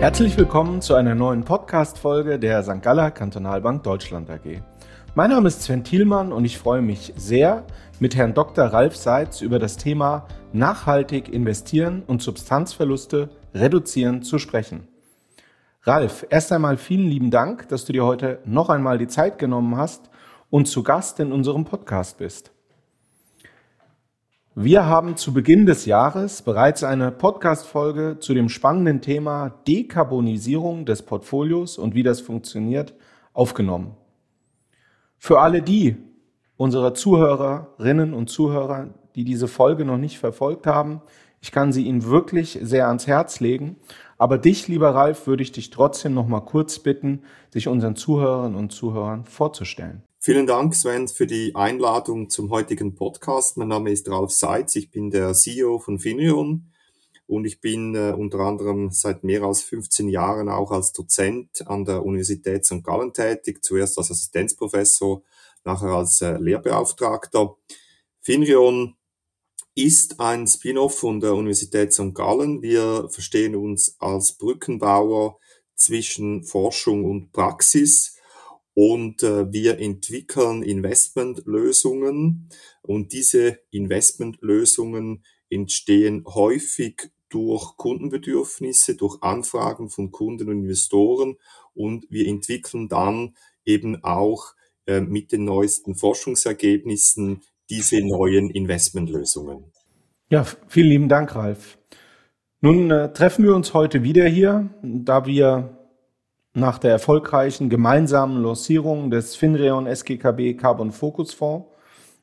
Herzlich willkommen zu einer neuen Podcast-Folge der St. Galler Kantonalbank Deutschland AG. Mein Name ist Sven Thielmann und ich freue mich sehr, mit Herrn Dr. Ralf Seitz über das Thema nachhaltig investieren und Substanzverluste reduzieren zu sprechen. Ralf, erst einmal vielen lieben Dank, dass du dir heute noch einmal die Zeit genommen hast und zu Gast in unserem Podcast bist. Wir haben zu Beginn des Jahres bereits eine Podcast-Folge zu dem spannenden Thema Dekarbonisierung des Portfolios und wie das funktioniert aufgenommen. Für alle die unserer Zuhörerinnen und Zuhörer, die diese Folge noch nicht verfolgt haben, ich kann sie Ihnen wirklich sehr ans Herz legen. Aber dich, lieber Ralf, würde ich dich trotzdem noch mal kurz bitten, sich unseren Zuhörerinnen und Zuhörern vorzustellen. Vielen Dank, Sven, für die Einladung zum heutigen Podcast. Mein Name ist Ralf Seitz, ich bin der CEO von Finrion und ich bin äh, unter anderem seit mehr als 15 Jahren auch als Dozent an der Universität St. Gallen tätig, zuerst als Assistenzprofessor, nachher als äh, Lehrbeauftragter. Finrion ist ein Spin-off von der Universität St. Gallen. Wir verstehen uns als Brückenbauer zwischen Forschung und Praxis und äh, wir entwickeln Investmentlösungen und diese Investmentlösungen entstehen häufig durch Kundenbedürfnisse, durch Anfragen von Kunden und Investoren und wir entwickeln dann eben auch äh, mit den neuesten Forschungsergebnissen diese neuen Investmentlösungen. Ja, vielen lieben Dank, Ralf. Nun äh, treffen wir uns heute wieder hier, da wir nach der erfolgreichen gemeinsamen Lancierung des Finreon SGKB Carbon Focus Fonds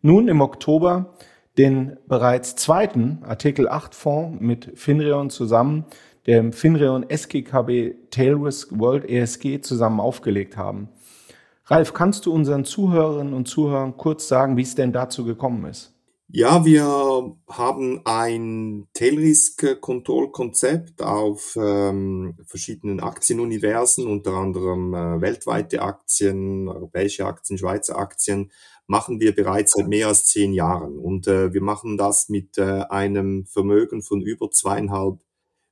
nun im Oktober den bereits zweiten Artikel 8 Fonds mit Finreon zusammen, dem Finreon SGKB Tail Risk World ESG zusammen aufgelegt haben. Ralf, kannst du unseren Zuhörerinnen und Zuhörern kurz sagen, wie es denn dazu gekommen ist? Ja, wir haben ein Tail-Risk-Control-Konzept auf ähm, verschiedenen Aktienuniversen, unter anderem äh, weltweite Aktien, europäische Aktien, Schweizer Aktien, machen wir bereits seit mehr als zehn Jahren. Und äh, wir machen das mit äh, einem Vermögen von über zweieinhalb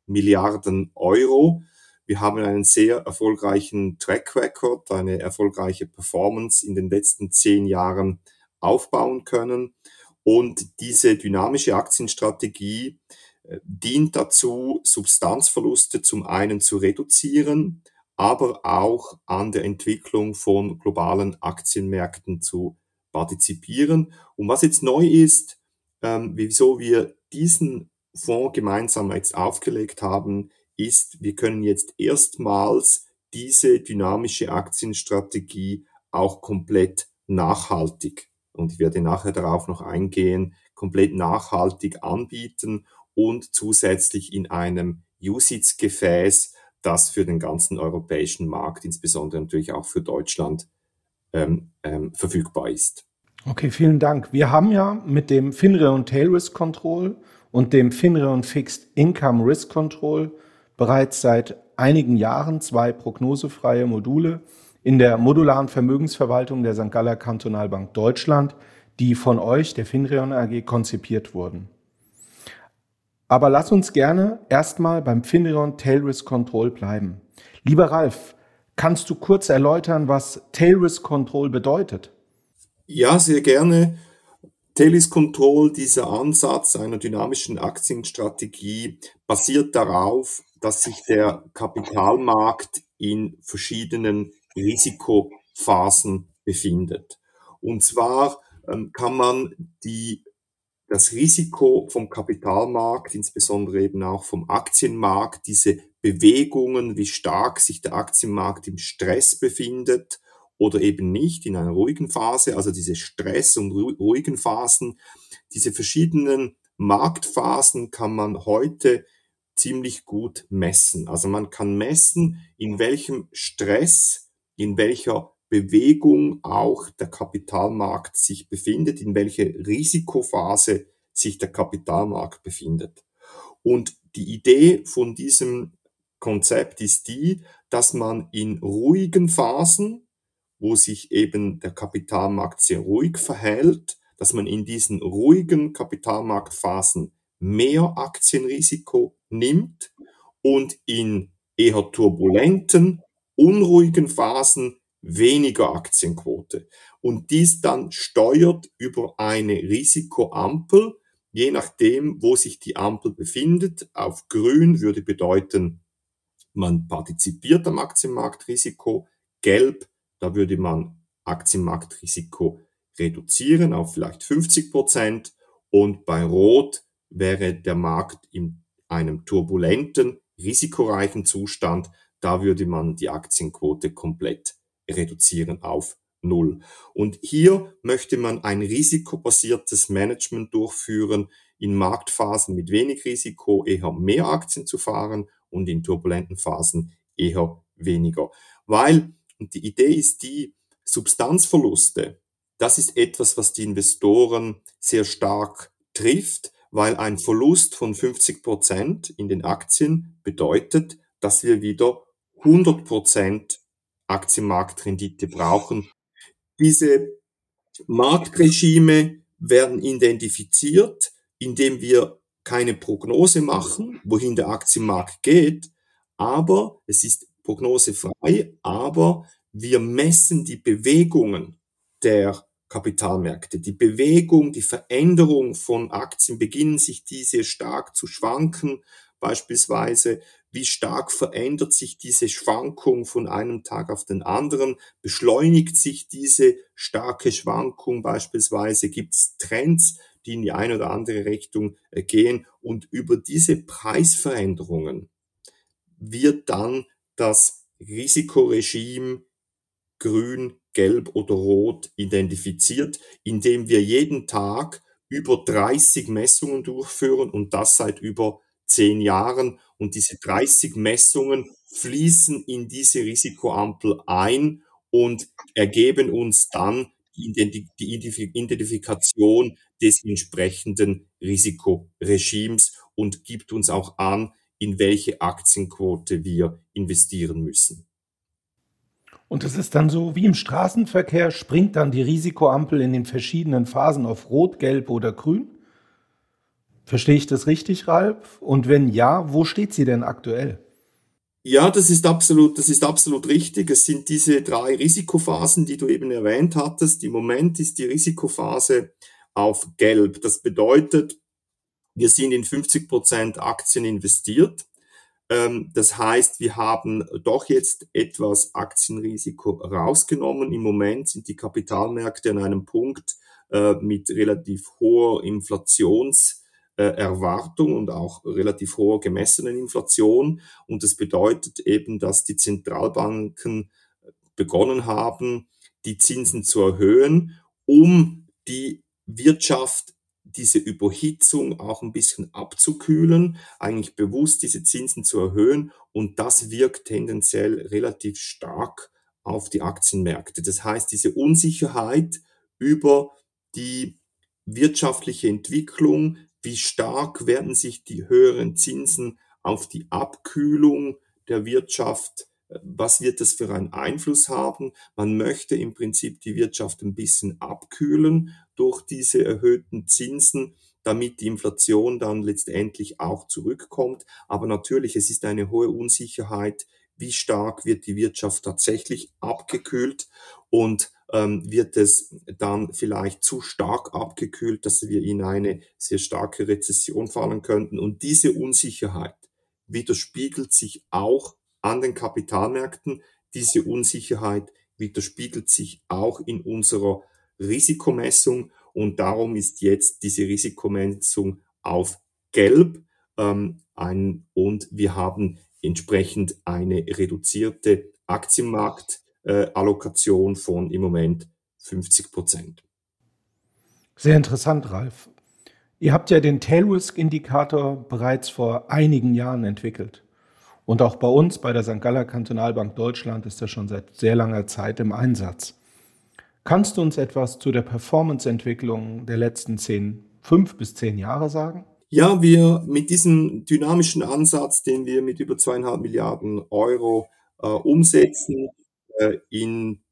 Milliarden Euro. Wir haben einen sehr erfolgreichen Track Record, eine erfolgreiche Performance in den letzten zehn Jahren aufbauen können. Und diese dynamische Aktienstrategie äh, dient dazu, Substanzverluste zum einen zu reduzieren, aber auch an der Entwicklung von globalen Aktienmärkten zu partizipieren. Und was jetzt neu ist, ähm, wieso wir diesen Fonds gemeinsam jetzt aufgelegt haben, ist, wir können jetzt erstmals diese dynamische Aktienstrategie auch komplett nachhaltig und ich werde nachher darauf noch eingehen, komplett nachhaltig anbieten und zusätzlich in einem USITS-Gefäß, das für den ganzen europäischen Markt, insbesondere natürlich auch für Deutschland, ähm, ähm, verfügbar ist. Okay, vielen Dank. Wir haben ja mit dem Finreon Tail Risk Control und dem Finreon Fixed Income Risk Control bereits seit einigen Jahren zwei prognosefreie Module in der modularen Vermögensverwaltung der St. Galler Kantonalbank Deutschland, die von euch, der Finreon AG, konzipiert wurden. Aber lass uns gerne erstmal beim Finreon Tail Risk Control bleiben. Lieber Ralf, kannst du kurz erläutern, was Tail Risk Control bedeutet? Ja, sehr gerne. Tail Risk Control, dieser Ansatz einer dynamischen Aktienstrategie, basiert darauf, dass sich der Kapitalmarkt in verschiedenen Risikophasen befindet. Und zwar ähm, kann man die, das Risiko vom Kapitalmarkt, insbesondere eben auch vom Aktienmarkt, diese Bewegungen, wie stark sich der Aktienmarkt im Stress befindet oder eben nicht in einer ruhigen Phase, also diese Stress- und ruhigen Phasen, diese verschiedenen Marktphasen kann man heute ziemlich gut messen. Also man kann messen, in welchem Stress in welcher Bewegung auch der Kapitalmarkt sich befindet, in welcher Risikophase sich der Kapitalmarkt befindet. Und die Idee von diesem Konzept ist die, dass man in ruhigen Phasen, wo sich eben der Kapitalmarkt sehr ruhig verhält, dass man in diesen ruhigen Kapitalmarktphasen mehr Aktienrisiko nimmt und in eher turbulenten, unruhigen Phasen weniger Aktienquote. Und dies dann steuert über eine Risikoampel, je nachdem, wo sich die Ampel befindet. Auf grün würde bedeuten, man partizipiert am Aktienmarktrisiko. Gelb, da würde man Aktienmarktrisiko reduzieren auf vielleicht 50 Prozent. Und bei Rot wäre der Markt in einem turbulenten, risikoreichen Zustand. Da würde man die Aktienquote komplett reduzieren auf Null. Und hier möchte man ein risikobasiertes Management durchführen, in Marktphasen mit wenig Risiko eher mehr Aktien zu fahren und in turbulenten Phasen eher weniger. Weil, die Idee ist die, Substanzverluste, das ist etwas, was die Investoren sehr stark trifft, weil ein Verlust von 50 Prozent in den Aktien bedeutet, dass wir wieder 100 Prozent Aktienmarktrendite brauchen. Diese Marktregime werden identifiziert, indem wir keine Prognose machen, wohin der Aktienmarkt geht, aber es ist prognosefrei, aber wir messen die Bewegungen der Kapitalmärkte. Die Bewegung, die Veränderung von Aktien beginnen sich diese stark zu schwanken. Beispielsweise, wie stark verändert sich diese Schwankung von einem Tag auf den anderen? Beschleunigt sich diese starke Schwankung beispielsweise? Gibt es Trends, die in die eine oder andere Richtung äh, gehen? Und über diese Preisveränderungen wird dann das Risikoregime grün, gelb oder rot identifiziert, indem wir jeden Tag über 30 Messungen durchführen und das seit über zehn Jahren. Und diese 30 Messungen fließen in diese Risikoampel ein und ergeben uns dann die Identifikation des entsprechenden Risikoregimes und gibt uns auch an, in welche Aktienquote wir investieren müssen. Und es ist dann so wie im Straßenverkehr, springt dann die Risikoampel in den verschiedenen Phasen auf Rot, Gelb oder Grün? Verstehe ich das richtig, Ralf? Und wenn ja, wo steht sie denn aktuell? Ja, das ist absolut, das ist absolut richtig. Es sind diese drei Risikophasen, die du eben erwähnt hattest. Im Moment ist die Risikophase auf Gelb. Das bedeutet, wir sind in 50 Prozent Aktien investiert. Ähm, das heißt, wir haben doch jetzt etwas Aktienrisiko rausgenommen. Im Moment sind die Kapitalmärkte an einem Punkt äh, mit relativ hoher Inflationserwartung und auch relativ hoher gemessenen Inflation. Und das bedeutet eben, dass die Zentralbanken begonnen haben, die Zinsen zu erhöhen, um die Wirtschaft diese Überhitzung auch ein bisschen abzukühlen, eigentlich bewusst diese Zinsen zu erhöhen und das wirkt tendenziell relativ stark auf die Aktienmärkte. Das heißt, diese Unsicherheit über die wirtschaftliche Entwicklung, wie stark werden sich die höheren Zinsen auf die Abkühlung der Wirtschaft was wird das für einen Einfluss haben? Man möchte im Prinzip die Wirtschaft ein bisschen abkühlen durch diese erhöhten Zinsen, damit die Inflation dann letztendlich auch zurückkommt. Aber natürlich, es ist eine hohe Unsicherheit, wie stark wird die Wirtschaft tatsächlich abgekühlt und ähm, wird es dann vielleicht zu stark abgekühlt, dass wir in eine sehr starke Rezession fallen könnten. Und diese Unsicherheit widerspiegelt sich auch an den Kapitalmärkten. Diese Unsicherheit widerspiegelt sich auch in unserer Risikomessung und darum ist jetzt diese Risikomessung auf Gelb ähm, ein, und wir haben entsprechend eine reduzierte Aktienmarktallokation äh, von im Moment 50 Prozent. Sehr interessant, Ralf. Ihr habt ja den Tail Risk Indikator bereits vor einigen Jahren entwickelt. Und auch bei uns, bei der St. Galler Kantonalbank Deutschland, ist das schon seit sehr langer Zeit im Einsatz. Kannst du uns etwas zu der Performance-Entwicklung der letzten zehn, fünf bis zehn Jahre sagen? Ja, wir mit diesem dynamischen Ansatz, den wir mit über zweieinhalb Milliarden Euro äh, umsetzen, in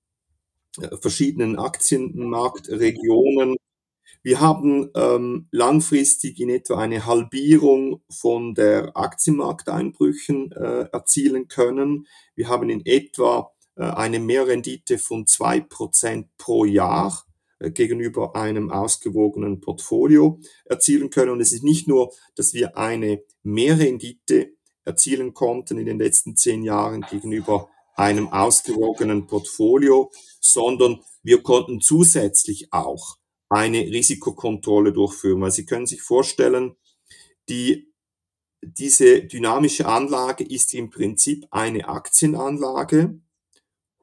äh, verschiedenen Aktienmarktregionen, Wir haben ähm, langfristig in etwa eine Halbierung von der Aktienmarkteinbrüchen äh, erzielen können. Wir haben in etwa äh, eine Mehrrendite von zwei Prozent pro Jahr äh, gegenüber einem ausgewogenen Portfolio erzielen können. Und es ist nicht nur, dass wir eine Mehrrendite erzielen konnten in den letzten zehn Jahren gegenüber einem ausgewogenen Portfolio, sondern wir konnten zusätzlich auch eine Risikokontrolle durchführen. Weil Sie können sich vorstellen, die, diese dynamische Anlage ist im Prinzip eine Aktienanlage,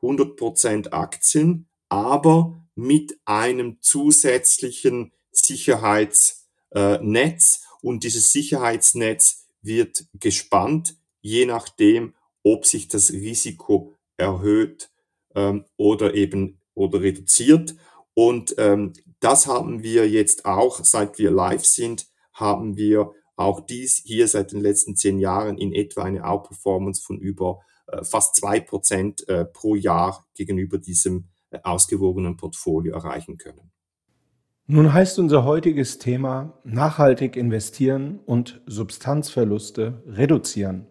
100% Aktien, aber mit einem zusätzlichen Sicherheitsnetz und dieses Sicherheitsnetz wird gespannt, je nachdem, ob sich das Risiko erhöht ähm, oder eben oder reduziert. Und ähm, das haben wir jetzt auch, seit wir live sind, haben wir auch dies hier seit den letzten zehn Jahren in etwa eine Outperformance von über äh, fast zwei Prozent äh, pro Jahr gegenüber diesem äh, ausgewogenen Portfolio erreichen können. Nun heißt unser heutiges Thema nachhaltig investieren und Substanzverluste reduzieren.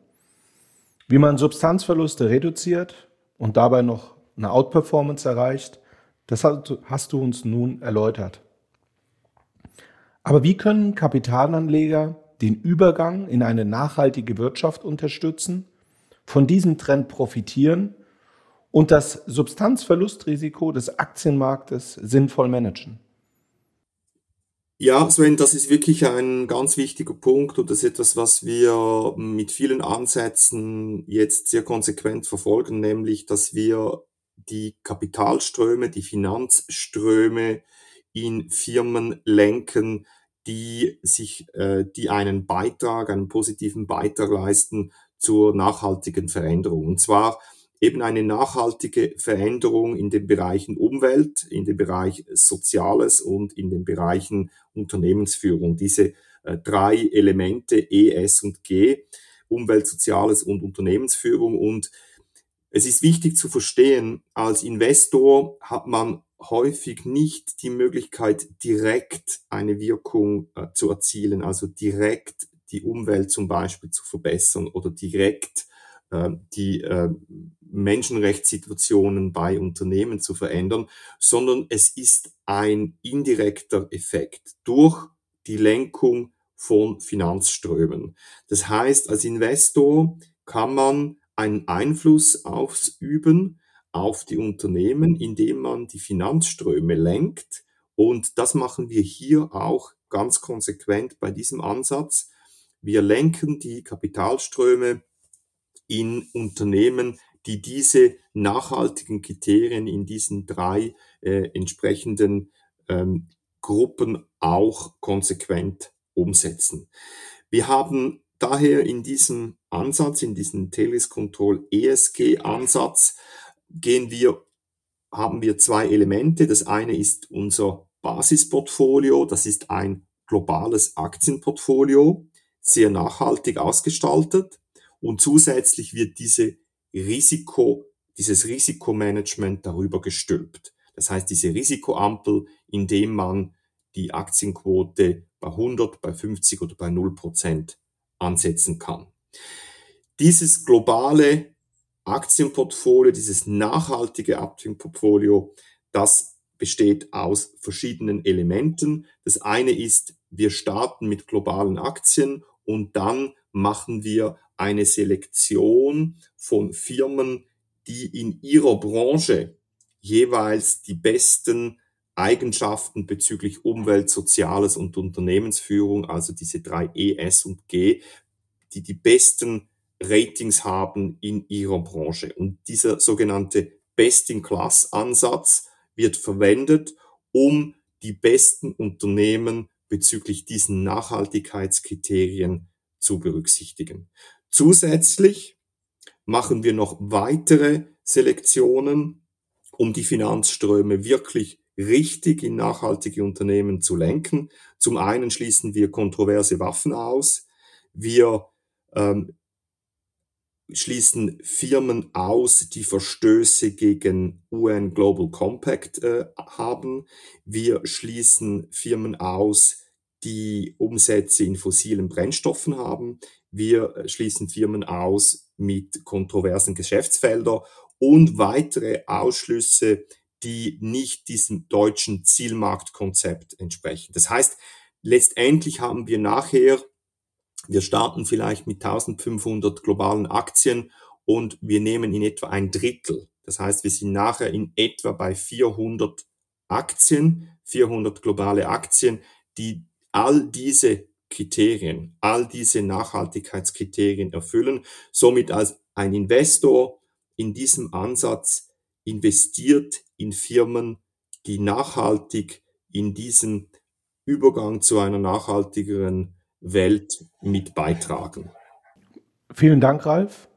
Wie man Substanzverluste reduziert und dabei noch eine Outperformance erreicht, das hast du uns nun erläutert. Aber wie können Kapitalanleger den Übergang in eine nachhaltige Wirtschaft unterstützen, von diesem Trend profitieren und das Substanzverlustrisiko des Aktienmarktes sinnvoll managen? Ja, Sven, das ist wirklich ein ganz wichtiger Punkt und das ist etwas, was wir mit vielen Ansätzen jetzt sehr konsequent verfolgen, nämlich, dass wir die Kapitalströme, die Finanzströme in Firmen lenken, die sich, äh, die einen Beitrag, einen positiven Beitrag leisten zur nachhaltigen Veränderung. Und zwar eben eine nachhaltige Veränderung in den Bereichen Umwelt, in dem Bereich Soziales und in den Bereichen Unternehmensführung. Diese äh, drei Elemente E, S und G, Umwelt, Soziales und Unternehmensführung. Und es ist wichtig zu verstehen, als Investor hat man häufig nicht die Möglichkeit, direkt eine Wirkung äh, zu erzielen, also direkt die Umwelt zum Beispiel zu verbessern oder direkt die äh, Menschenrechtssituationen bei Unternehmen zu verändern, sondern es ist ein indirekter Effekt durch die Lenkung von Finanzströmen. Das heißt, als Investor kann man einen Einfluss ausüben auf die Unternehmen, indem man die Finanzströme lenkt. Und das machen wir hier auch ganz konsequent bei diesem Ansatz. Wir lenken die Kapitalströme in Unternehmen, die diese nachhaltigen Kriterien in diesen drei äh, entsprechenden ähm, Gruppen auch konsequent umsetzen. Wir haben daher in diesem Ansatz, in diesem Talis Control ESG Ansatz, gehen wir, haben wir zwei Elemente. Das eine ist unser Basisportfolio. Das ist ein globales Aktienportfolio, sehr nachhaltig ausgestaltet. Und zusätzlich wird diese Risiko, dieses Risikomanagement darüber gestülpt. Das heißt, diese Risikoampel, indem man die Aktienquote bei 100, bei 50 oder bei 0 Prozent ansetzen kann. Dieses globale Aktienportfolio, dieses nachhaltige Aktienportfolio, das besteht aus verschiedenen Elementen. Das eine ist, wir starten mit globalen Aktien und dann machen wir eine Selektion von Firmen, die in ihrer Branche jeweils die besten Eigenschaften bezüglich Umwelt, Soziales und Unternehmensführung, also diese drei E, S und G, die die besten Ratings haben in ihrer Branche. Und dieser sogenannte Best-in-Class-Ansatz wird verwendet, um die besten Unternehmen bezüglich diesen Nachhaltigkeitskriterien zu berücksichtigen. Zusätzlich machen wir noch weitere Selektionen, um die Finanzströme wirklich richtig in nachhaltige Unternehmen zu lenken. Zum einen schließen wir kontroverse Waffen aus. Wir ähm, schließen Firmen aus, die Verstöße gegen UN Global Compact äh, haben. Wir schließen Firmen aus, die Umsätze in fossilen Brennstoffen haben. Wir äh, schließen Firmen aus mit kontroversen Geschäftsfeldern und weitere Ausschlüsse, die nicht diesem deutschen Zielmarktkonzept entsprechen. Das heißt, letztendlich haben wir nachher wir starten vielleicht mit 1500 globalen Aktien und wir nehmen in etwa ein Drittel. Das heißt, wir sind nachher in etwa bei 400 Aktien, 400 globale Aktien, die all diese Kriterien, all diese Nachhaltigkeitskriterien erfüllen. Somit als ein Investor in diesem Ansatz investiert in Firmen, die nachhaltig in diesen Übergang zu einer nachhaltigeren Welt mit beitragen. Vielen Dank, Ralf.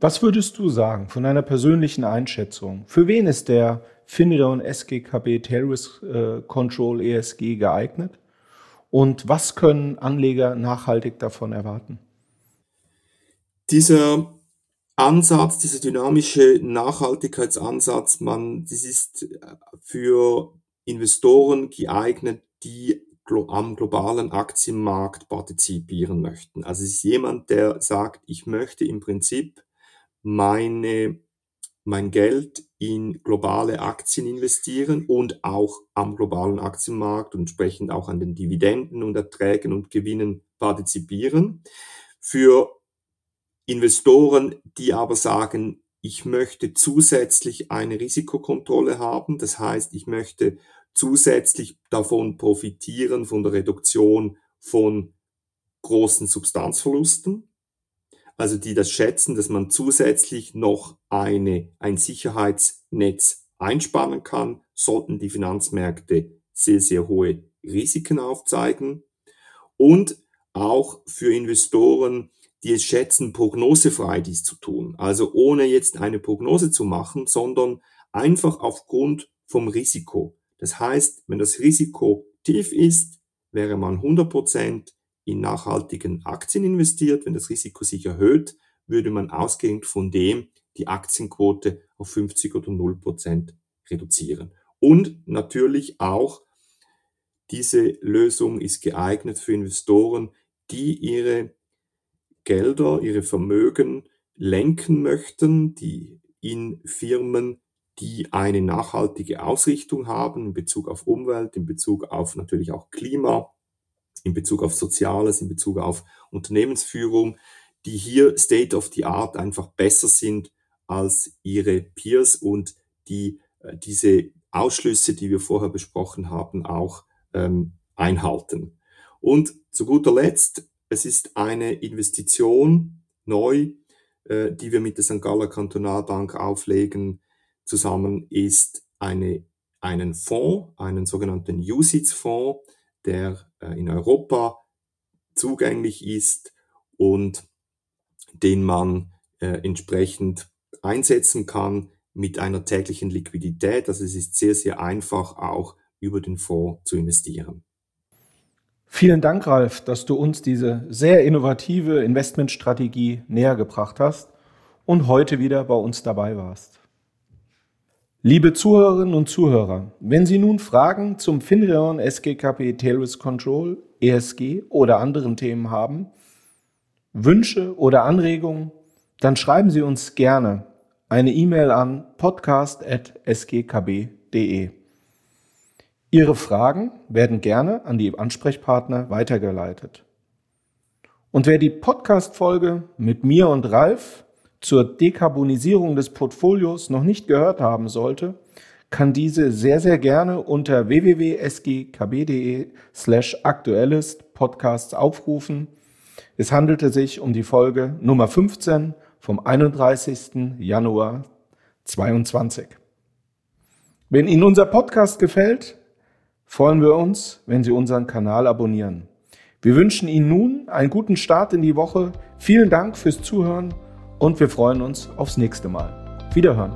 Was würdest du sagen von deiner persönlichen Einschätzung? Für wen ist der FINRA und SGKB Risk äh, Control ESG geeignet? Und was können Anleger nachhaltig davon erwarten? Dieser Ansatz, dieser dynamische Nachhaltigkeitsansatz, man, das ist für Investoren geeignet, die am globalen Aktienmarkt partizipieren möchten. Also es ist jemand, der sagt, ich möchte im Prinzip meine, mein Geld in globale Aktien investieren und auch am globalen Aktienmarkt und entsprechend auch an den Dividenden und Erträgen und Gewinnen partizipieren. Für Investoren, die aber sagen, ich möchte zusätzlich eine Risikokontrolle haben, das heißt, ich möchte zusätzlich davon profitieren, von der Reduktion von großen Substanzverlusten. Also die das schätzen, dass man zusätzlich noch eine, ein Sicherheitsnetz einspannen kann, sollten die Finanzmärkte sehr, sehr hohe Risiken aufzeigen. Und auch für Investoren, die es schätzen, prognosefrei dies zu tun. Also ohne jetzt eine Prognose zu machen, sondern einfach aufgrund vom Risiko. Das heißt, wenn das Risiko tief ist, wäre man 100% in nachhaltigen Aktien investiert. Wenn das Risiko sich erhöht, würde man ausgehend von dem die Aktienquote auf 50 oder 0% reduzieren. Und natürlich auch diese Lösung ist geeignet für Investoren, die ihre Gelder, ihre Vermögen lenken möchten, die in Firmen die eine nachhaltige Ausrichtung haben in Bezug auf Umwelt, in Bezug auf natürlich auch Klima, in Bezug auf Soziales, in Bezug auf Unternehmensführung, die hier State of the Art einfach besser sind als ihre Peers und die äh, diese Ausschlüsse, die wir vorher besprochen haben, auch ähm, einhalten. Und zu guter Letzt, es ist eine Investition neu, äh, die wir mit der St. Galler Kantonalbank auflegen, zusammen ist eine, einen Fonds, einen sogenannten USITS-Fonds, der äh, in Europa zugänglich ist und den man äh, entsprechend einsetzen kann mit einer täglichen Liquidität. Also es ist sehr, sehr einfach auch über den Fonds zu investieren. Vielen Dank, Ralf, dass du uns diese sehr innovative Investmentstrategie näher gebracht hast und heute wieder bei uns dabei warst. Liebe Zuhörerinnen und Zuhörer, wenn Sie nun Fragen zum FINREON SGKP Tail Risk Control, ESG oder anderen Themen haben, Wünsche oder Anregungen, dann schreiben Sie uns gerne eine E-Mail an podcast.sgkb.de. Ihre Fragen werden gerne an die Ansprechpartner weitergeleitet. Und wer die Podcast-Folge mit mir und Ralf zur Dekarbonisierung des Portfolios noch nicht gehört haben sollte, kann diese sehr, sehr gerne unter www.sgkb.de slash aktuelles Podcasts aufrufen. Es handelte sich um die Folge Nummer 15 vom 31. Januar 22. Wenn Ihnen unser Podcast gefällt, freuen wir uns, wenn Sie unseren Kanal abonnieren. Wir wünschen Ihnen nun einen guten Start in die Woche. Vielen Dank fürs Zuhören und wir freuen uns aufs nächste Mal. Wiederhören.